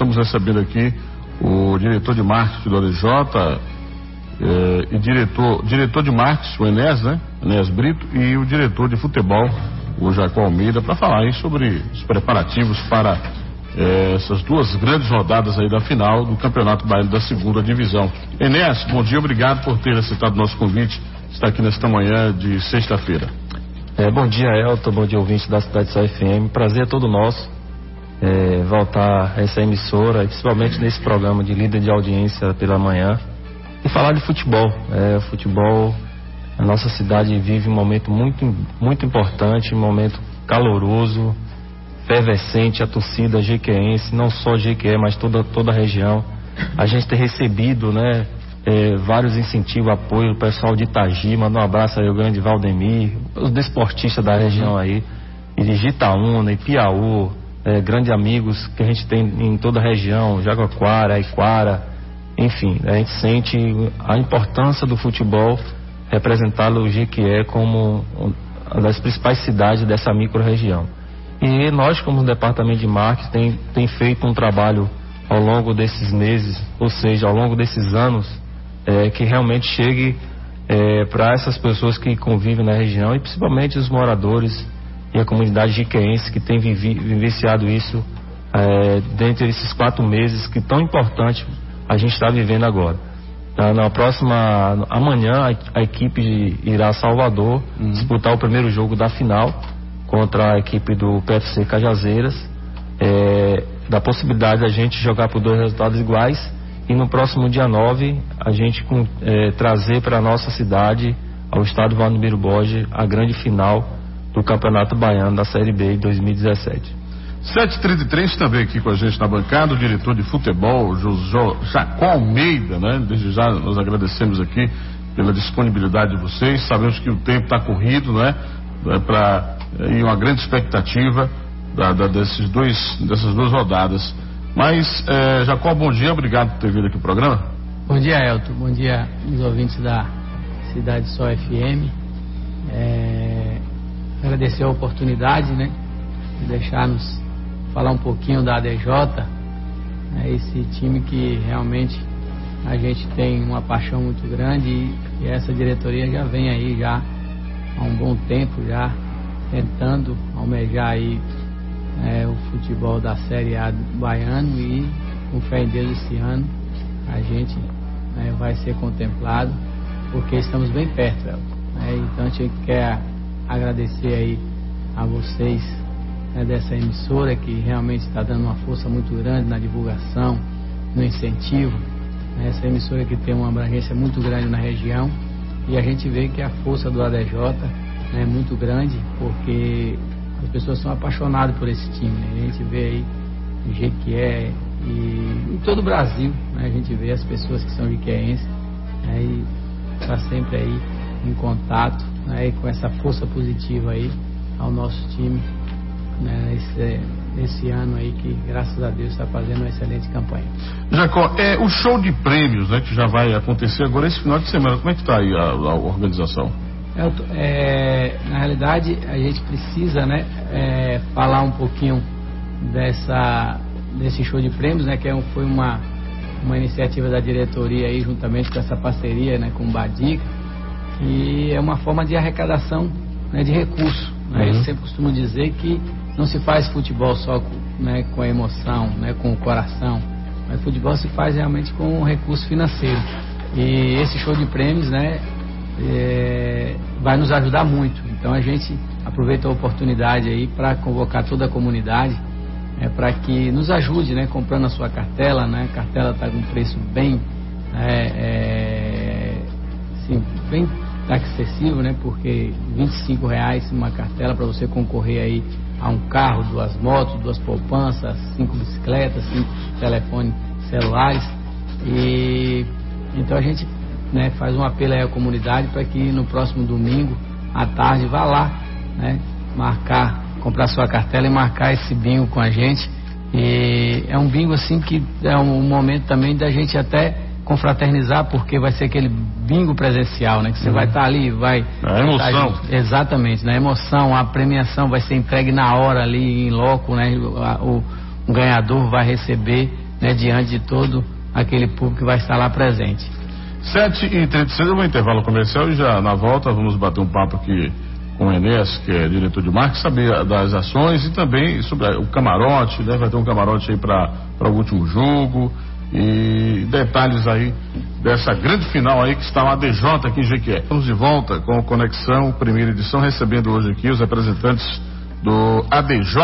estamos recebendo aqui o diretor de marketing do ADJ eh, e diretor, diretor de marketing, o Enéas, né? Enéas Brito, e o diretor de futebol, o Jacó Almeida, para falar aí sobre os preparativos para eh, essas duas grandes rodadas aí da final do Campeonato Baiano da segunda divisão. Enéas, bom dia, obrigado por ter aceitado nosso convite, estar aqui nesta manhã de sexta-feira. É, bom dia, Elton, bom dia, ouvinte da Cidade Só FM. Prazer é todo nosso é, voltar a essa emissora, principalmente nesse programa de líder de audiência pela manhã, e falar de futebol. É, futebol, a nossa cidade vive um momento muito, muito importante, um momento caloroso, efervescente, a torcida jequeense, não só Jequié, mas toda, toda a região. A gente tem recebido, né, é, vários incentivos, apoio, o pessoal de Itagi, manda um abraço aí ao grande Valdemir, os desportistas da região aí, e de Gitaúna, e Piauí, é, grandes amigos que a gente tem em toda a região, Jaguaquara, Iquara, enfim, a gente sente a importância do futebol representá-lo o como uma das principais cidades dessa micro-região. E nós, como departamento de marketing, tem, tem feito um trabalho ao longo desses meses, ou seja, ao longo desses anos, é, que realmente chegue é, para essas pessoas que convivem na região e principalmente os moradores e a comunidade jiqueense que tem vivi, vivenciado isso é, dentro desses quatro meses que tão importante a gente está vivendo agora. Na, na, próxima, amanhã a, a equipe irá a Salvador uhum. disputar o primeiro jogo da final contra a equipe do PFC Cajazeiras, é, da possibilidade da gente jogar por dois resultados iguais e no próximo dia 9 a gente é, trazer para a nossa cidade, ao estado Valdomiro Borges, a grande final do Campeonato Baiano da Série B de 2017. 733 também aqui com a gente na bancada, o diretor de futebol, Jacó Almeida, né? Desde já nós agradecemos aqui pela disponibilidade de vocês. Sabemos que o tempo está corrido, né? É para e uma grande expectativa da, da, desses dois, dessas duas rodadas. Mas, é, Jacó, bom dia, obrigado por ter vindo aqui ao programa. Bom dia, Elton. Bom dia, os ouvintes da Cidade Só FM. É, agradecer a oportunidade, né, de deixar-nos falar um pouquinho da ADJ, né, esse time que realmente a gente tem uma paixão muito grande e, e essa diretoria já vem aí já há um bom tempo já tentando almejar aí é, o futebol da Série A baiano e com fé em Deus esse ano a gente né, vai ser contemplado porque estamos bem perto, né? então a gente quer agradecer aí a vocês né, dessa emissora que realmente está dando uma força muito grande na divulgação, no incentivo. Né, essa emissora que tem uma abrangência muito grande na região e a gente vê que a força do ADJ né, é muito grande porque as pessoas são apaixonadas por esse time. Né? A gente vê aí o jeito que é e em todo o Brasil né, a gente vê as pessoas que são riqueenses né, e está sempre aí em contato né, com essa força positiva aí ao nosso time né, esse, esse ano aí que graças a Deus está fazendo uma excelente campanha. Jacó, é o show de prêmios né, que já vai acontecer agora esse final de semana, como é que está aí a, a organização? É, é, na realidade a gente precisa né, é, falar um pouquinho dessa, desse show de prêmios, né, que é foi uma, uma iniciativa da diretoria aí juntamente com essa parceria né, com o Badica e é uma forma de arrecadação né, de recursos. Né? Uhum. Eu sempre costumo dizer que não se faz futebol só com, né, com a emoção, né, com o coração, mas futebol se faz realmente com o recurso financeiro. E esse show de prêmios né, é, vai nos ajudar muito. Então a gente aproveita a oportunidade aí para convocar toda a comunidade é, para que nos ajude né, comprando a sua cartela. Né? A cartela está com um preço bem, né, é, assim, bem acessível, né? Porque 25 reais uma cartela para você concorrer aí a um carro, duas motos, duas poupanças, cinco bicicletas, cinco telefones celulares. E então a gente né, faz um apelo aí à comunidade para que no próximo domingo à tarde vá lá, né? Marcar, comprar sua cartela e marcar esse bingo com a gente. E é um bingo assim que é um momento também da gente até confraternizar, porque vai ser aquele bingo presencial, né? Que você uhum. vai estar tá ali, vai. A emoção. Tá exatamente, na emoção, a premiação vai ser entregue na hora ali, em loco, né? O, o, o ganhador vai receber né, diante de todo aquele público que vai estar lá presente. 7 e 36 eu vou intervalo comercial e já na volta vamos bater um papo aqui com o Enes, que é diretor de marketing, saber das ações e também sobre o camarote, né? Vai ter um camarote aí para o último jogo e detalhes aí dessa grande final aí que está lá DJ aqui em Jequié. Estamos de volta com Conexão, primeira edição, recebendo hoje aqui os representantes do ADJ,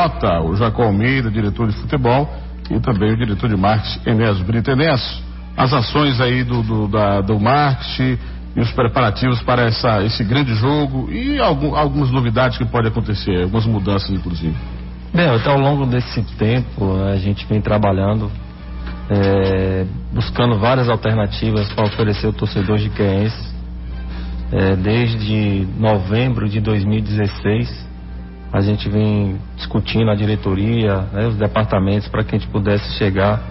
o Jacó Almeida, diretor de futebol, e também o diretor de marketing, Enéas Brito. Enéas, as ações aí do, do, da, do marketing e os preparativos para essa, esse grande jogo e algum, algumas novidades que podem acontecer, algumas mudanças inclusive. Bem, até ao longo desse tempo a gente vem trabalhando, é, buscando várias alternativas para oferecer ao torcedor de Queense. É, desde novembro de 2016 a gente vem discutindo a diretoria, né, os departamentos para que a gente pudesse chegar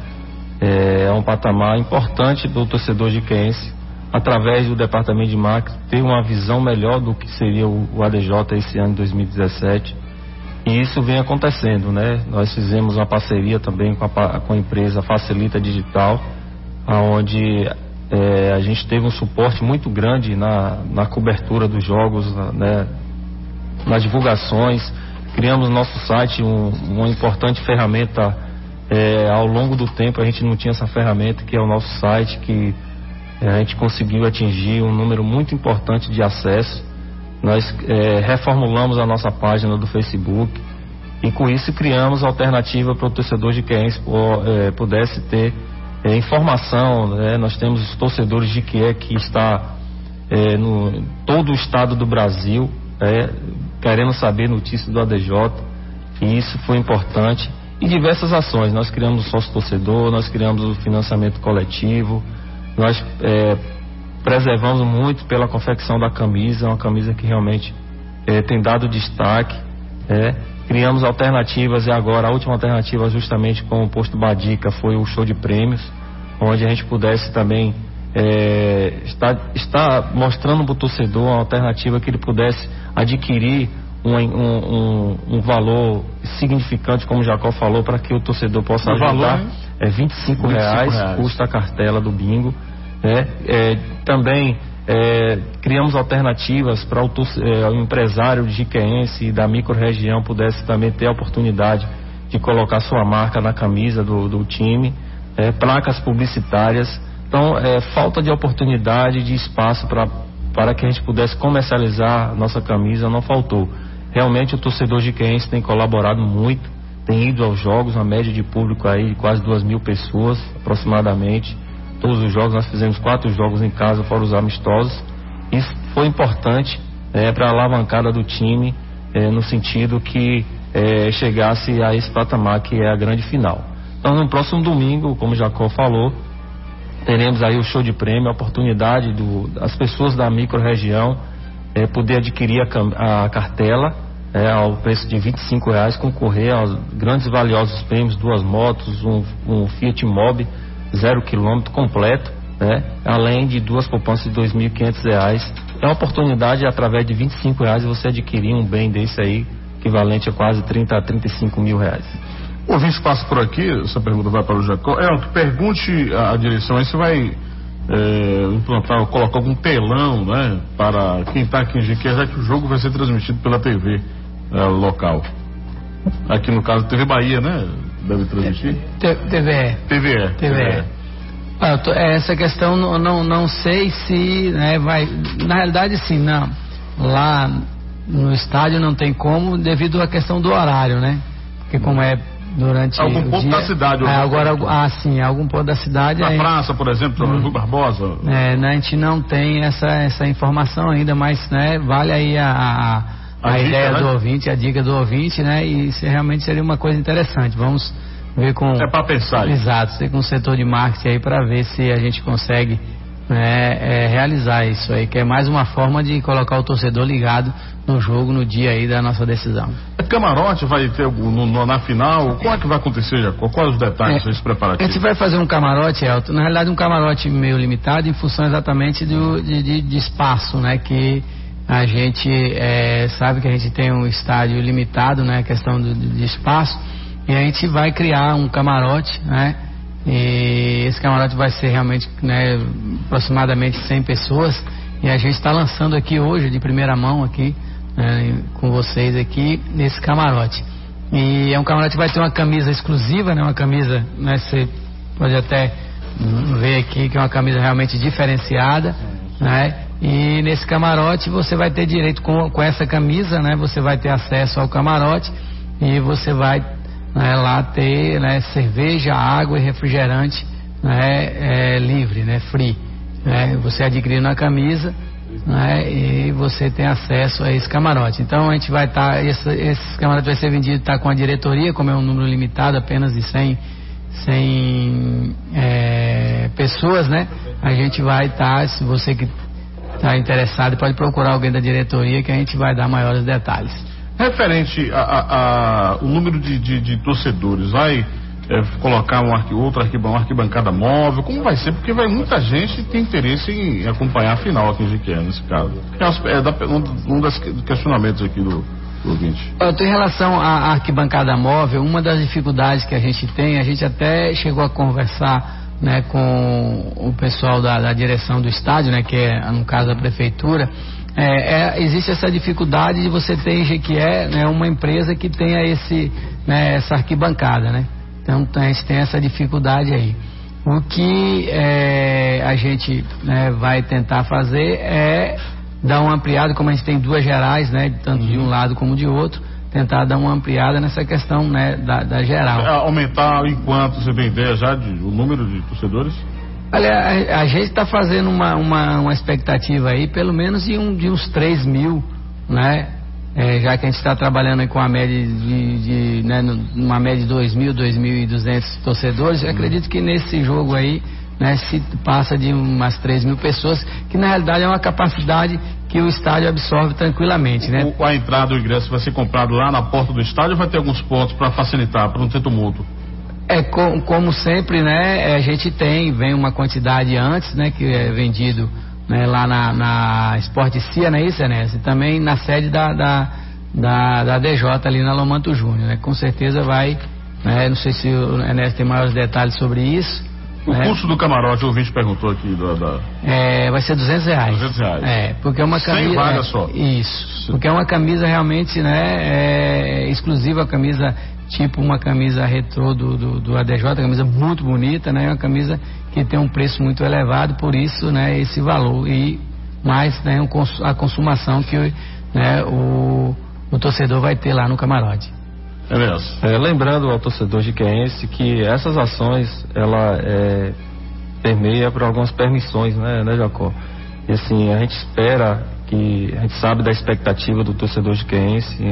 é, a um patamar importante do torcedor de Queense através do departamento de marketing, ter uma visão melhor do que seria o, o ADJ esse ano de 2017. E isso vem acontecendo, né? Nós fizemos uma parceria também com a, com a empresa Facilita Digital, onde é, a gente teve um suporte muito grande na, na cobertura dos jogos, né? nas divulgações. Criamos no nosso site um, uma importante ferramenta. É, ao longo do tempo a gente não tinha essa ferramenta que é o nosso site que é, a gente conseguiu atingir um número muito importante de acessos. Nós é, reformulamos a nossa página do Facebook e com isso criamos alternativa para o torcedor de Querens é, pudesse ter é, informação. Né? Nós temos os torcedores de que que está é, no todo o estado do Brasil é, querendo saber notícias do ADJ e isso foi importante e diversas ações. Nós criamos o sócio torcedor, nós criamos o financiamento coletivo, nós é, preservamos muito pela confecção da camisa, uma camisa que realmente é, tem dado destaque. É, criamos alternativas e agora a última alternativa justamente com o posto Badica foi o show de prêmios, onde a gente pudesse também é, estar, estar mostrando para o torcedor uma alternativa que ele pudesse adquirir um, um, um, um, valor significante, como o Jacó falou, para que o torcedor possa o ajudar. Valor, é 25, 25 reais, reais, custa a cartela do bingo. Né? É, também é, criamos alternativas para o, é, o, empresário jiqueense e da microrregião pudesse também ter a oportunidade de colocar sua marca na camisa do, do time, é, placas publicitárias. Então, é, falta de oportunidade, de espaço pra, para que a gente pudesse comercializar nossa camisa não faltou. Realmente o torcedor jiqueense tem colaborado muito, tem ido aos jogos, uma média de público aí de quase duas mil pessoas aproximadamente todos os jogos, nós fizemos quatro jogos em casa, fora os amistosos. Isso foi importante é, para a alavancada do time, é, no sentido que é, chegasse a esse patamar que é a grande final. Então, no próximo domingo, como Jacó falou, teremos aí o show de prêmio, a oportunidade do, das pessoas da micro-região é, poder adquirir a, a cartela é, ao preço de 25 reais, concorrer aos grandes valiosos prêmios, duas motos, um, um Fiat Mobi zero quilômetro completo, né? além de duas poupanças de R$ 2.500. É uma oportunidade, através de 25 reais, você adquirir um bem desse aí, equivalente a quase 30 a 35 mil reais. O ouvinte passa por aqui, essa pergunta vai para o Jacó. É, pergunte a, direção aí se vai é, implantar, colocar algum telão, né, para quem está aqui em Jiqué, já que o jogo vai ser transmitido pela TV é, local. Aqui no caso, TV Bahia, né? deve transmitir? TVE. TVE. TVE. Ah, é, essa questão não, não, não sei se né, vai. Na realidade, sim, não. Lá no estádio não tem como, devido à questão do horário, né? Porque como é durante algum ponto dia, da cidade é, agora ah sim algum ponto da cidade na praça por exemplo hum, Barbosa é né, a gente não tem essa essa informação ainda mas né vale aí a, a a, a dica, ideia né? do ouvinte, a dica do ouvinte, né? E realmente seria uma coisa interessante. Vamos ver com. É para pensar. Exato, ser com o setor de marketing aí para ver se a gente consegue né, é, realizar isso aí, que é mais uma forma de colocar o torcedor ligado no jogo, no dia aí da nossa decisão. É camarote vai ter no, no, na final? Como é que vai acontecer, Jacob? Quais os detalhes é, desse preparativo? A gente vai fazer um camarote, Elton, na realidade um camarote meio limitado em função exatamente do, de, de, de espaço, né? Que a gente é, sabe que a gente tem um estádio limitado, né? Questão do, de espaço. E a gente vai criar um camarote, né? E esse camarote vai ser realmente né, aproximadamente 100 pessoas. E a gente está lançando aqui hoje, de primeira mão, aqui, né, com vocês aqui, nesse camarote. E é um camarote que vai ter uma camisa exclusiva, né, uma camisa, né, você pode até ver aqui que é uma camisa realmente diferenciada, né? E nesse camarote você vai ter direito com, com essa camisa, né? Você vai ter acesso ao camarote e você vai né, lá ter né, cerveja, água e refrigerante né, é, livre, né, free. Né, você adquirindo a camisa né, e você tem acesso a esse camarote. Então a gente vai estar, tá, esse, esse camarote vai ser vendido tá, com a diretoria, como é um número limitado, apenas de 100, 100 é, pessoas, né? A gente vai estar, tá, se você que está interessado, pode procurar alguém da diretoria que a gente vai dar maiores detalhes. Referente a, o número de, de, de, torcedores, vai é, colocar um arqui, uma arquibancada móvel? Como vai ser? Porque vai muita gente tem interesse em acompanhar a final aqui em Jiqué, nesse caso. É, da, um, um dos questionamentos aqui do, do ouvinte. Em relação à arquibancada móvel, uma das dificuldades que a gente tem, a gente até chegou a conversar né, com o pessoal da, da, direção do estádio, né, que é, no caso, a prefeitura, é, é, existe essa dificuldade de você ter em Jequié né, uma empresa que tenha esse, né, essa arquibancada, né? Então a gente tem essa dificuldade aí. O que é, a gente né, vai tentar fazer é dar uma ampliada, como a gente tem duas gerais, né, tanto de um uhum. lado como de outro, tentar dar uma ampliada nessa questão né, da, da geral. É, aumentar enquanto você tem ideia já de o número de torcedores? Olha, a, a gente está fazendo uma, uma, uma, expectativa aí, pelo menos de, um, de uns 3 mil, né? É, já que a gente está trabalhando com a média de, de né, uma média de 2 mil, 2.200 torcedores, eu acredito que nesse jogo aí né, se passa de umas 3 mil pessoas, que na realidade é uma capacidade que o estádio absorve tranquilamente, né? O, a entrada do ingresso vai ser comprado lá na porta do estádio ou vai ter alguns pontos para facilitar, para não ter tumulto? É com, como sempre, né? É, a gente tem, vem uma quantidade antes, né? Que é vendido né, lá na, na Esporte Cia, não é isso, Enes? E também na sede da, da, da, da DJ ali na Lomanto Júnior, né? Com certeza vai, né? Não sei se o Enes tem maiores detalhes sobre isso o é. custo do camarote, o ouvinte perguntou aqui. Da, da... É, vai ser 200 reais. 200 reais. É, porque é uma camisa. Sem vaga é, só. Isso. Porque é uma camisa realmente, né, é, exclusiva, camisa tipo uma camisa retrô do, do, do ADJ, camisa muito bonita, né, uma camisa que tem um preço muito elevado, por isso, né, esse valor. E mais, né, a consumação que né, o, o torcedor vai ter lá no camarote. É, é, lembrando ao torcedor de jiqueense que essas ações, ela é, permeia por algumas permissões, né, né, Jacó? E assim, a gente espera que, a gente sabe da expectativa do torcedor jiqueense,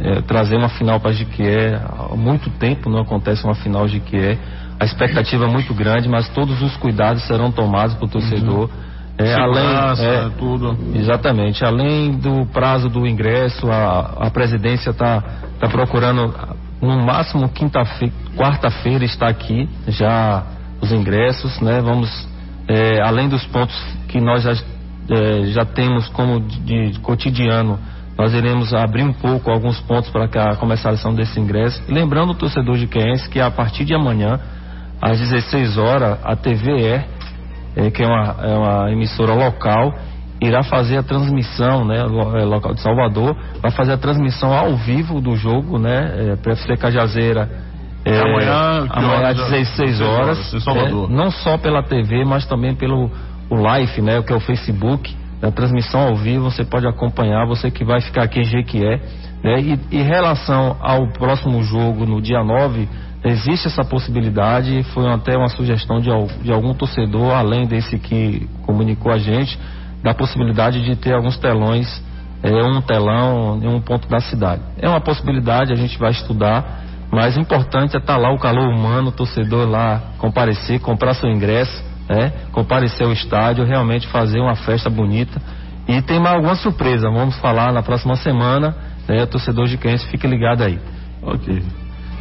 é, trazer uma final para Jiquié, há muito tempo não acontece uma final de Jiquié, a expectativa é muito grande, mas todos os cuidados serão tomados para o torcedor. Uhum é, além, é, tudo. Exatamente. Além do prazo do ingresso, a, a presidência está tá procurando, no máximo quinta-feira, quarta-feira está aqui já os ingressos, né? Vamos, é, além dos pontos que nós já, é, já temos como de, de, cotidiano, nós iremos abrir um pouco alguns pontos para a comercialização desse ingresso. E lembrando o torcedor de Quense que a partir de amanhã, às 16 horas, a TVE é, que é uma, é uma emissora local, irá fazer a transmissão, né, é, local de Salvador, vai fazer a transmissão ao vivo do jogo, né, é, PFC Cajazeira. É, amanhã, amanhã às 16 horas, horas é, não só pela TV, mas também pelo o live, né, que é o Facebook, a transmissão ao vivo, você pode acompanhar, você que vai ficar aqui em Jequié, né, e em relação ao próximo jogo no dia 9, Existe essa possibilidade, foi até uma sugestão de, de algum torcedor, além desse que comunicou a gente, da possibilidade de ter alguns telões, é, um telão em um ponto da cidade. É uma possibilidade, a gente vai estudar, mas o importante é estar tá lá o calor humano, o torcedor lá comparecer, comprar seu ingresso, né, comparecer ao estádio, realmente fazer uma festa bonita. E tem mais alguma surpresa, vamos falar na próxima semana, né, torcedor de Quentes, fique ligado aí. Ok.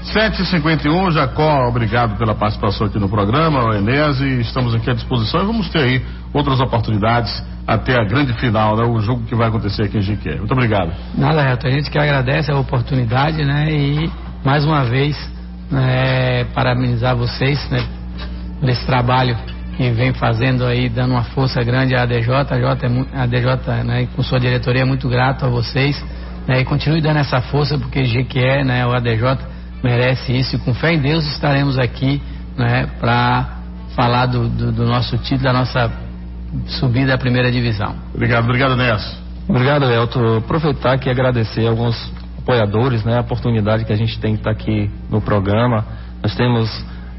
7h51, Jacó, obrigado pela participação aqui no programa, o Enese, estamos aqui à disposição e vamos ter aí outras oportunidades até a grande final, né, o jogo que vai acontecer aqui em Jiqué. Muito obrigado. Nada, Reto, a gente que agradece a oportunidade, né, e mais uma vez, né, parabenizar vocês, né, trabalho que vem fazendo aí, dando uma força grande à ADJ. A ADJ, é, né, com sua diretoria, é muito grato a vocês. Né, e continue dando essa força, porque GQE, né, o ADJ, merece isso. E com fé em Deus estaremos aqui né, para falar do, do, do, nosso título, da nossa subida à primeira divisão. Obrigado, obrigado, Ness. Obrigado, Elton. Aproveitar aqui e agradecer alguns apoiadores, né, a oportunidade que a gente tem que estar aqui no programa. Nós temos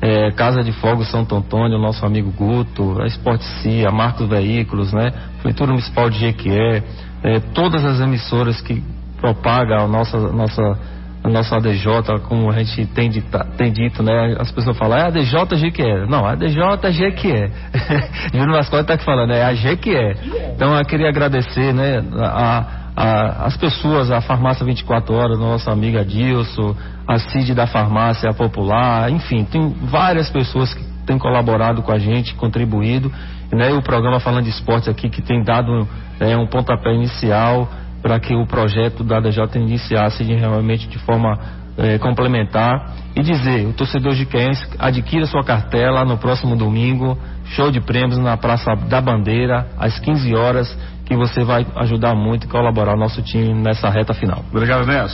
é, Casa de Fogo Santo Antônio, nosso amigo Guto, a Esporte a Marcos Veículos, né, Prefeitura Municipal de Jequié, é, todas as emissoras que propagam a nossa, nossa a nossa ADJ, como a gente tem, dita, tem dito, né? As pessoas falam, é a ADJ G que é. Não, a ADJ G que é. Júnior Mascote está aqui falando, é a G que é. Então eu queria agradecer, né, a, a, as pessoas, a Farmácia 24 Horas, nossa amiga Dilson, a CID da Farmácia Popular, enfim, tem várias pessoas que têm colaborado com a gente, contribuído, né? E o programa Falando de Esportes aqui, que tem dado é, um pontapé inicial para que o projeto da DJ iniciasse de, realmente de forma é, complementar e dizer, o torcedor de Quens adquira sua cartela no próximo domingo, show de prêmios na Praça da Bandeira, às 15 horas, que você vai ajudar muito e colaborar o nosso time nessa reta final. Obrigado, Ness.